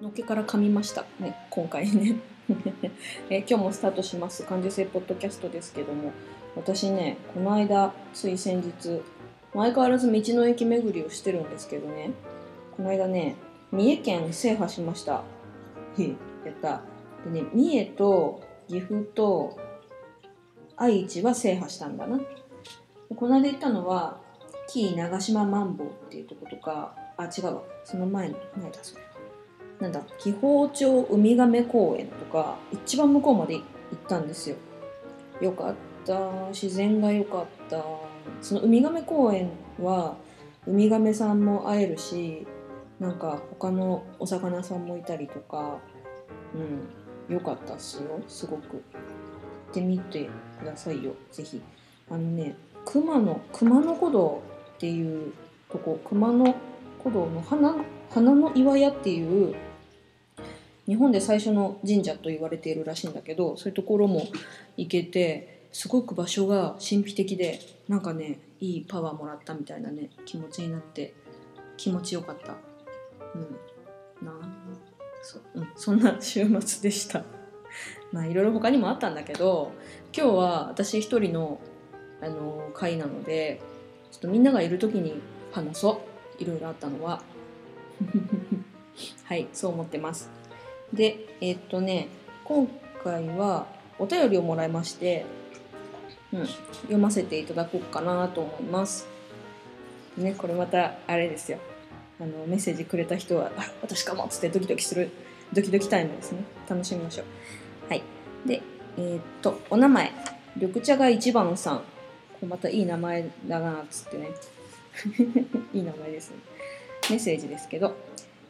のっけから噛みました。ね今回ね。え今日もスタートします。感受性ポッドキャストですけども。私ねこの間つい先日相変わらず道の駅巡りをしてるんですけどね。この間ね三重県制覇しました。へやった。でね三重と岐阜と愛知は制覇したんだな。この間行ったのは紀伊長島マンボウっていうとことかあ違うわ。その前の何だそれ。なんだ紀宝町ウミガメ公園とか一番向こうまで行ったんですよ。よかった。自然が良かった。そのウミガメ公園はウミガメさんも会えるしなんか他のお魚さんもいたりとかうん良かったっすよ。すごく。行ってみてくださいよ。ぜひ。あのね熊野熊野古道っていうとこ熊野古道の花花の岩屋っていう日本で最初の神社と言われているらしいんだけどそういうところも行けてすごく場所が神秘的でなんかねいいパワーもらったみたいなね気持ちになって気持ちよかった。うん。なそ,、うん、そんな週末でした。まあいろいろ他にもあったんだけど今日は私一人のあの会なのでちょっとみんながいる時に話そう。いろいろあったのは。はいそう思ってます。で、えー、っとね、今回はお便りをもらいまして、うん、読ませていただこうかなと思います。ね、これまたあれですよ。あのメッセージくれた人は、私かもっつってドキドキする、ドキドキタイムですね。楽しみましょう。はい。で、えー、っと、お名前、緑茶が一番さん。またいい名前だなっつってね。いい名前ですね。メッセージですけど、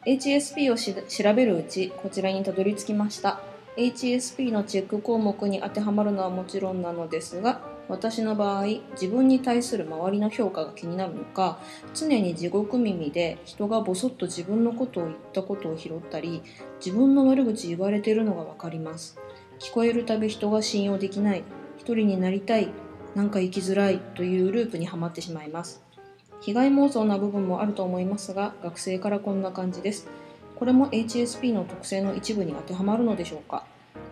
HSP を調べるうちこちらにたどり着きました。HSP のチェック項目に当てはまるのはもちろんなのですが私の場合自分に対する周りの評価が気になるのか常に地獄耳で人がボソッと自分のことを言ったことを拾ったり自分の悪口言われているのが分かります。聞こえるたび人が信用できない。一人になりたい。なんか生きづらい。というループにはまってしまいます。被害妄想な部分もあると思いますが学生からこんな感じです。これも HSP の特性の一部に当てはまるのでしょうか？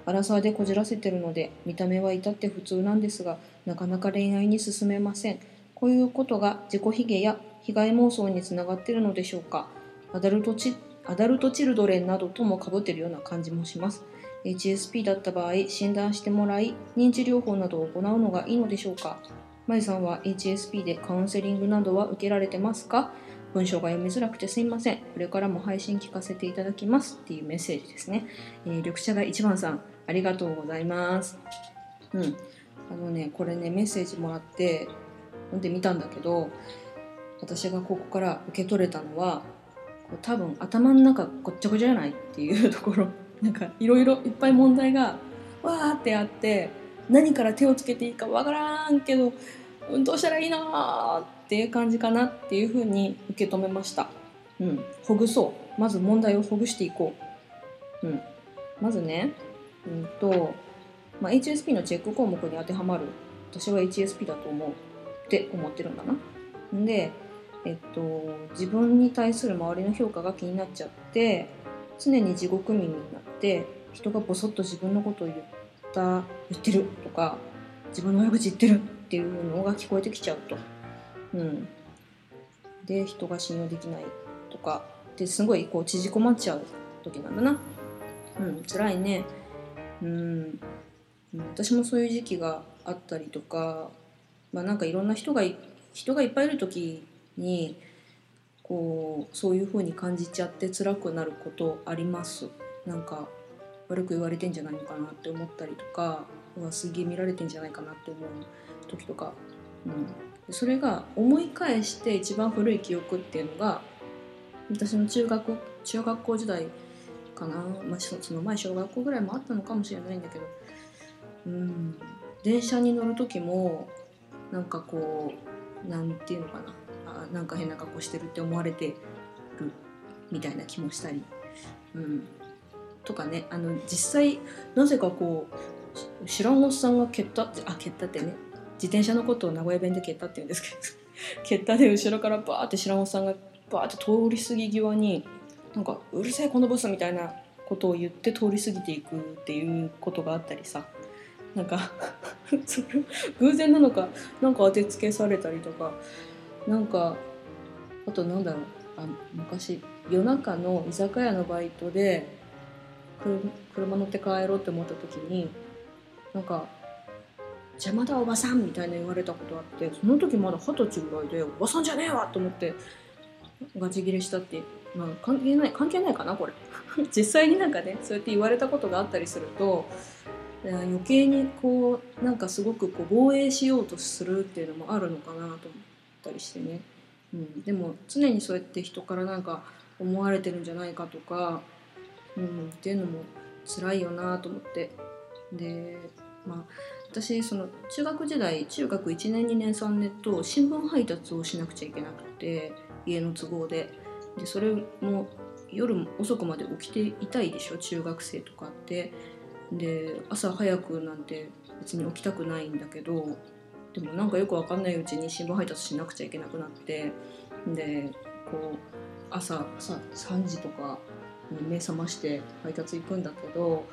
アラサーでこじらせてるので見た目は至って普通なんですがなかなか恋愛に進めません。こういうことが自己卑下や被害妄想につながっているのでしょうか？アダルトチアダルトチルドレンなどともかぶっているような感じもします。HSP だった場合診断してもらい認知療法などを行うのがいいのでしょうか？まゆさんは HSP でカウンセリングなどは受けられてますか？文章が読みづらくてすいません。これからも配信聞かせていただきますっていうメッセージですね。えー、緑茶が一番さん、ありがとうございます。うん。あのね、これね、メッセージもらって読んでみたんだけど、私がここから受け取れたのは、多分頭の中ごっちゃごちゃじゃない？っていうところ。なんかいろいろいっぱい問題がわーってあって、何から手をつけていいかわからんけどうんどうしたらいいなっていう感じかなっていうふうに受け止めました。うん、ほぐそうまず問題をほぐしていこう。うん、まずね、うんとまあ、HSP のチェック項目に当てはまる私は HSP だと思うって思ってるんだな。で、えっと、自分に対する周りの評価が気になっちゃって常に地獄耳になって人がボソッと自分のことを言った言ってるとか自分の悪口言ってるっていうのが聞こえてきちゃうと。うん、で人が信用できないとかですごいこう縮こまっちゃう時なんだな。うん、辛いね。うん、私もそういう時期があったりとか、まあ、なんかいろんな人が人がいっぱいいる時にこうそういう風に感じちゃって辛くなることあります。なんか悪く言われてんじゃないのかなって思ったりとかはすげえ見られてんじゃないかなって思う時とか、うん、それが思い返して一番古い記憶っていうのが私の中学中学校時代かな、まあ、その前小学校ぐらいもあったのかもしれないんだけど。うん。電車に乗る時もなんかこうなんていうのかな。あなんか変な格好してるって思われてるみたいな気もしたり、うん、とかねあの実際なぜかこう知らんおっさんが蹴ったってあ蹴ったってね自転車のことを名古屋弁で蹴ったって言うんですけど蹴ったで後ろからバーって知らんおっさんがバーって通り過ぎ際になんか「うるせえこのブス」みたいなことを言って通り過ぎていくっていうことがあったりさなんか偶然なのかなんか当てつけされたりとかなんかあとなんだろうあ昔夜中の居酒屋のバイトで車乗って帰ろうって思った時になんか「邪魔だおばさん」みたいな言われたことあってその時まだ二十歳ぐらいで「おばさんじゃねえわ!」と思ってガチギレしたってまあ関係ない関係ないかなこれ 実際になんかねそうやって言われたことがあったりすると余計にこうなんかすごくこう防衛しようとするっていうのもあるのかなと思ったりしてね、うん、でも常にそうやって人からなんか思われてるんじゃないかとか、うん、っていうのも辛いよなと思って。でまあ私その中学時代中学1年2年3年と新聞配達をしなくちゃいけなくて家の都合で。でそれも夜遅くまで起きていたいでしょ中学生とかって。で朝早くなんて別に起きたくないんだけどでもなんかよくわかんないうちに新聞配達しなくちゃいけなくなって。でこう朝さ3時とかに目覚まして配達行くんだけど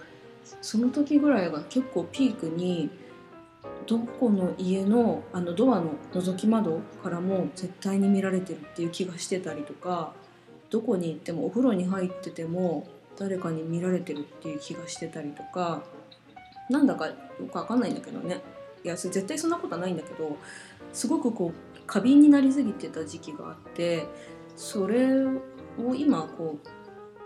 その時ぐらいが結構ピークにどこの家のあのドアの覗き窓からも絶対に見られてるっていう気がしてたりとかどこに行ってもお風呂に入ってても誰かに見られてるっていう気がしてたりとかなんだかよくわかんないんだけどね。いや絶対そんなことはないんだけどすごくこう過敏になりすぎてた時期があってそれを今こう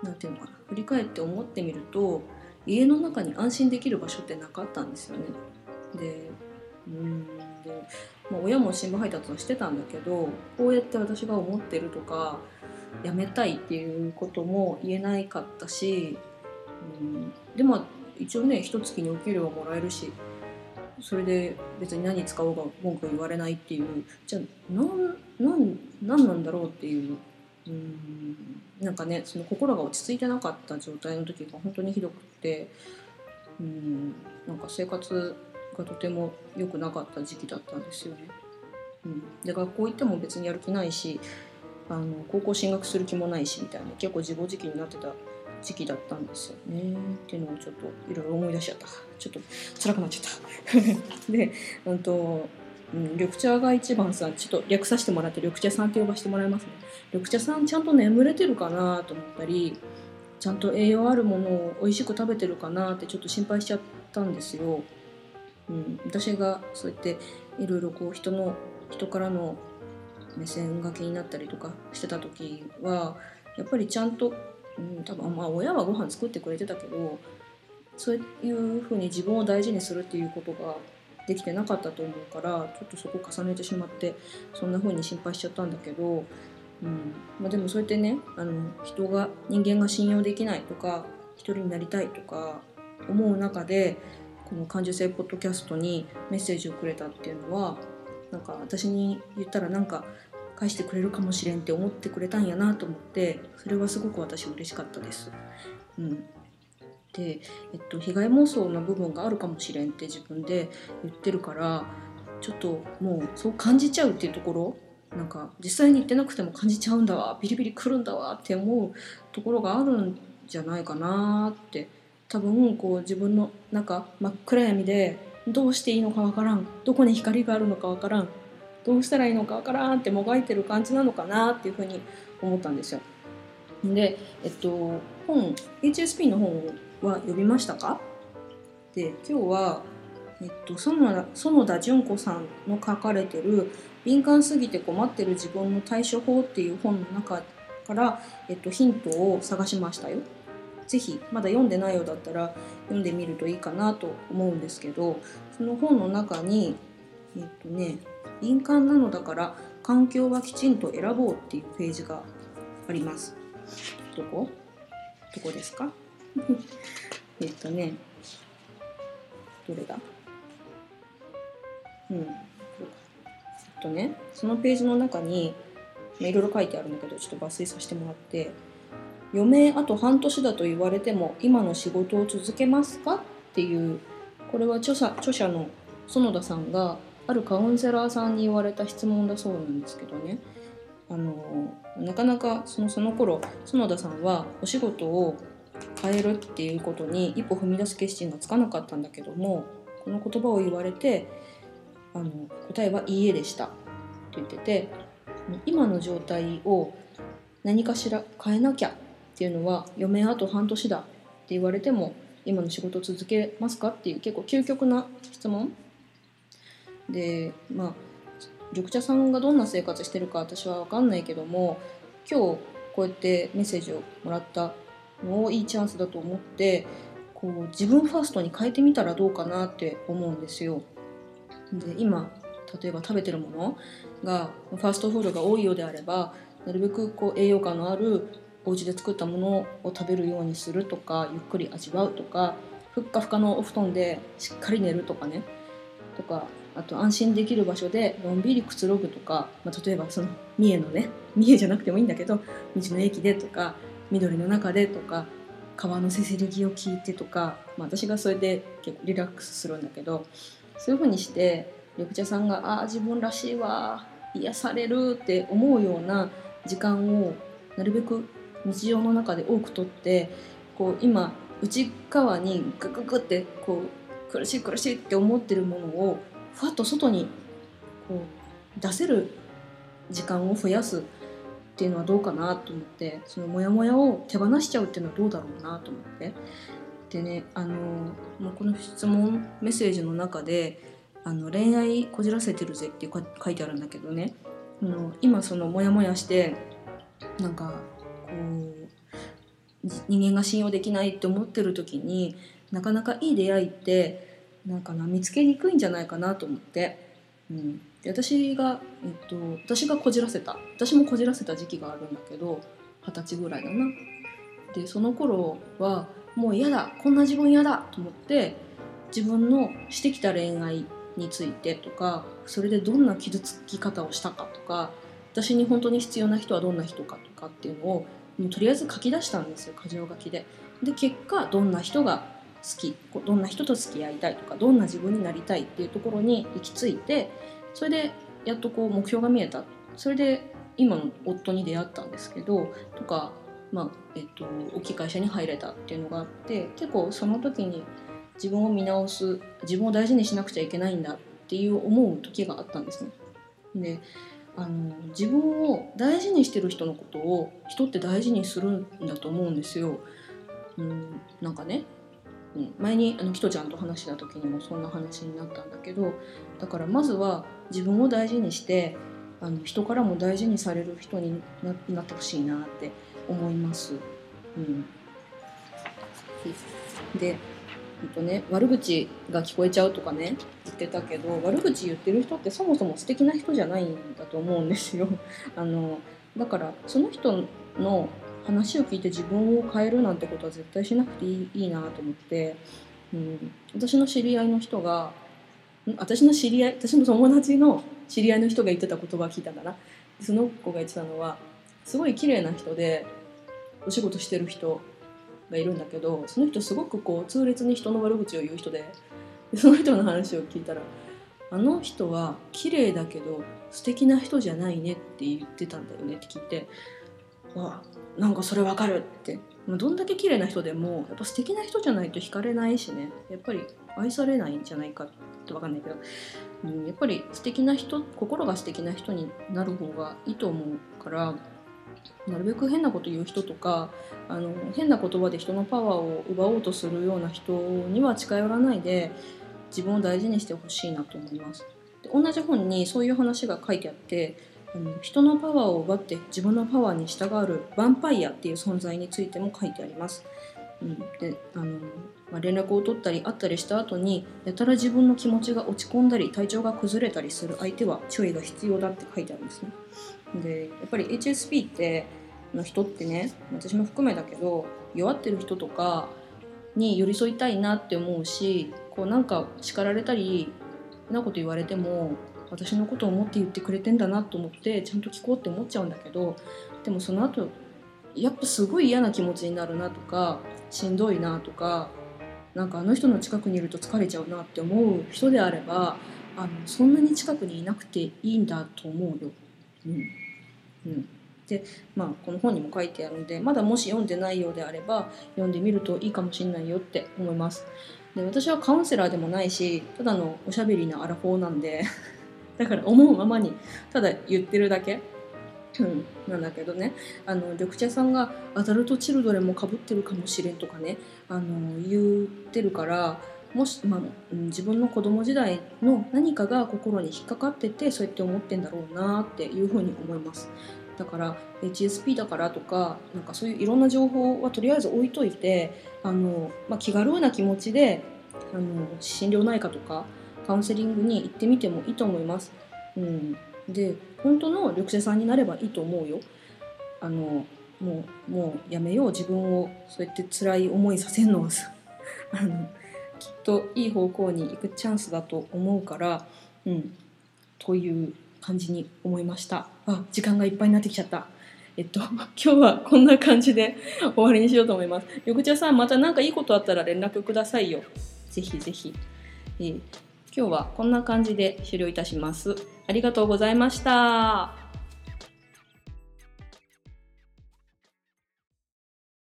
何て言うのかな振り返って思ってみると家の中に安心できる場所ってなかったんですよね。でうんで、まあ、親も新聞配達はしてたんだけどこうやって私が思ってるとか辞めたいっていうことも言えないかったし、うん、でも一応ね一月にお給料はもらえるしそれで別に何使おうが文句言われないっていうじゃあ何何何なんだろうっていううん。なんかねその心が落ち着いてなかった状態の時が本当にひどくってうん。なんか生活がとても良くなかった時期だったんですよね。うん、で学校行っても別にやる気ないしあの高校進学する気もないしみたいな結構自暴自棄になってた時期だったんですよね。っていうのをちょっといろいろ思い出しちゃった。ちょっと辛くなっちゃった。でうんと、うん、緑茶が一番さちょっと略させてもらって緑茶さんって呼ばせてもらいますね。緑茶さんちゃんと眠れてるかなと思ったりちゃんと栄養あるものを美味しく食べてるかなってちょっと心配しちゃったんですよ、うん、私がそうやっていろいろこう人の人からの目線が気になったりとかしてた時はやっぱりちゃんと、うん、多分まあ親はご飯作ってくれてたけどそういうふうに自分を大事にするっていうことができてなかったと思うからちょっとそこ重ねてしまってそんな風に心配しちゃったんだけど、うんまあ、でもそうやってねあの人が人間が信用できないとか一人になりたいとか思う中でこの感受性ポッドキャストにメッセージをくれたっていうのはなんか私に言ったらなんか返してくれるかもしれんって思ってくれたんやなと思ってそれはすごく私嬉しかったです。うん、えっと、被害妄想の部分があるかもしれんって自分で言ってるからちょっともうそう感じちゃうっていうところなんか実際に言ってなくても感じちゃうんだわビリビリくるんだわって思うところがあるんじゃないかなって多分こう自分の中真っ暗闇でどうしていいのかわからんどこに光があるのかわからんどうしたらいいのかわからんってもがいてる感じなのかなっていうふうに思ったんですよ。で、えっと、本 HSP の本は読みましたか？で今日は、えっと、園田純子さんの書かれてる「敏感すぎて困ってる自分の対処法」っていう本の中から、えっと、ヒントを探しましたよ。ぜひまだ読んでないようだったら読んでみるといいかなと思うんですけどその本の中にえっとね敏感なのだから環境はきちんと選ぼうっていうページがあります。どこ？どこですか？えっとねどれだ？うんそうかえっとねそのページの中にまあいろいろ書いてあるんだけどちょっと抜粋させてもらって「余命あと半年だと言われても今の仕事を続けますか?」っていうこれは著者著者の園田さんがあるカウンセラーさんに言われた質問だそうなんですけどねあのなかなかそのその頃園田さんはお仕事を変えるっていうことに一歩踏み出す決心がつかなかったんだけどもこの言葉を言われてあの答えは「いいえ」でした。と言ってて今の状態を何かしら変えなきゃっていうのは余命あと半年だ。って言われても今の仕事続けますかっていう結構究極な質問。でまあ緑茶さんがどんな生活してるか私は分かんないけども今日こうやってメッセージをもらったをいいチャンスだと思ってこう自分ファーストに変えてみたらどうかなって思うんですよ。で今例えば食べてるものがファーストフードが多いようであればなるべくこう栄養価のあるお家で作ったものを食べるようにするとかゆっくり味わうとかふっかふかのお布団でしっかり寝るとかねとかあと安心できる場所でのんびりくつろぐとか、まあ、例えばその三重のね三重じゃなくてもいいんだけど道の駅でとか緑の中でとか川のせせりぎを聞いてとか、まあ、私がそれで結構リラックスするんだけどそういうふうにして緑茶さんが「ああ自分らしいわ癒される」って思うような時間をなるべく日常の中で多くとってこう今内側にグググってこう苦しい苦しいって思ってるものをふわっと外にこう出せる時間を増やすっていうのはどうかなと思ってそのモヤモヤを手放しちゃうっていうのはどうだろうなと思って。でねあのもうこの質問メッセージの中であの恋愛こじらせてるぜって書いてあるんだけどね。あの今そのモヤモヤしてなんかこう人間が信用できないって思ってる時になかなかいい出会いってなんかな見つけにくいんじゃないかなと思って、うん、で私が、えっと、私がこじらせた私もこじらせた時期があるんだけど二十歳ぐらいだな。でその頃はもう嫌だこんな自分嫌だと思って自分のしてきた恋愛についてとかそれでどんな傷つき方をしたかとか私に本当に必要な人はどんな人かとかっていうのをもうとりあえず書き出したんですよ箇条書きで。で結果どんな人が好きどんな人と付き合いたいとかどんな自分になりたいっていうところに行き着いてそれでやっとこう目標が見えたそれで今の夫に出会ったんですけどとか、まあえっと、大きい会社に入れたっていうのがあって結構その時に自分を見直す自分を大事にしなくちゃいけないんだっていう思う時があったんですね。であの自分を大事にしてる人のことを人って大事にするんだと思うんですよ。うん、なんかね、うん、前にあのキトちゃんと話した時にもそんな話になったんだけどだからまずは自分を大事にしてあの人からも大事にされる人にななってほしいなって思います。うん、でえっとね、悪口が聞こえちゃうとかね言ってたけど悪口言ってる人ってそもそも素敵な人じゃないんだと思うんですよ。あのだからその人の話を聞いて自分を変えるなんてことは絶対しなくていいいいなと思って、うん、私の知り合いの人が私の知り合い私の友達の知り合いの人が言ってた言葉聞いたかな。その子が言ってたのはすごい綺麗な人でお仕事してる人がいるんだけどその人すごくこう痛烈に人の悪口を言う人でその人の話を聞いたらあの人は綺麗だけど素敵な人じゃないねって言ってたんだよねって聞いてわなんかそれわかるって。まあどんだけ綺麗な人でもやっぱ素敵な人じゃないと惹かれないしね。やっぱり愛されないんじゃないかってわかんないけど、うん、やっぱり素敵な人心が素敵な人になる方がいいと思うからなるべく変なこと言う人とかあの変な言葉で人のパワーを奪おうとするような人には近寄らないで自分を大事にしてほしいなと思います。で同じ本にそういう話が書いてあってあの人のパワーを奪って自分のパワーに従うヴァンパイアっていう存在についても書いてあります。うん、であの、まあ、連絡を取ったり会ったりした後にやたら自分の気持ちが落ち込んだり体調が崩れたりする相手は注意が必要だって書いてあるんですね。でやっぱり HSP っての人ってね私も含めだけど弱ってる人とかに寄り添いたいなって思うしこうなんか叱られたりなこと言われても私のことを思って言ってくれてんだなと思ってちゃんと聞こうって思っちゃうんだけどでもその後やっぱすごい嫌な気持ちになるなとかしんどいなとかなんかあの人の近くにいると疲れちゃうなって思う人であればあのそんなに近くにいなくていいんだと思うよ。うんうん、でまあこの本にも書いてあるのでまだもし読んでないようであれば読んでみるといいかもしれないよって思います。で私はカウンセラーでもないしただのおしゃべりなアラフォーなんでだから思うままにただ言ってるだけ、うん、なんだけどね。あの緑茶さんがアダルトチルドレンもかぶってるかもしれんとかね。あの言ってるからもし、まあ、自分の子供時代の何かが心に引っかかっててそうやって思ってんだろうなっていうふうに思います。だから HSP だからとかなんかそういういろんな情報はとりあえず置いといてあの、まあ、気軽な気持ちであの心療内科とかカウンセリングに行ってみてもいいと思います。うん、で本当の緑茶さんになればいいと思うよ。あのもうもうやめよう。自分をそうやって辛い思いさせるのはさ。あのきっといい方向に行くチャンスだと思うから、うん、という感じに思いました。あ時間がいっぱいになってきちゃった。えっと 今日はこんな感じで 終わりにしようと思います。緑茶さんまた何かいいことあったら連絡くださいよ。ぜひぜひ、えー、今日はこんな感じで終了いたします。ありがとうございました。